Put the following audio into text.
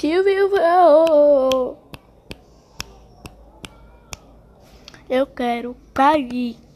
Silvio oh. voo, Eu quero cair.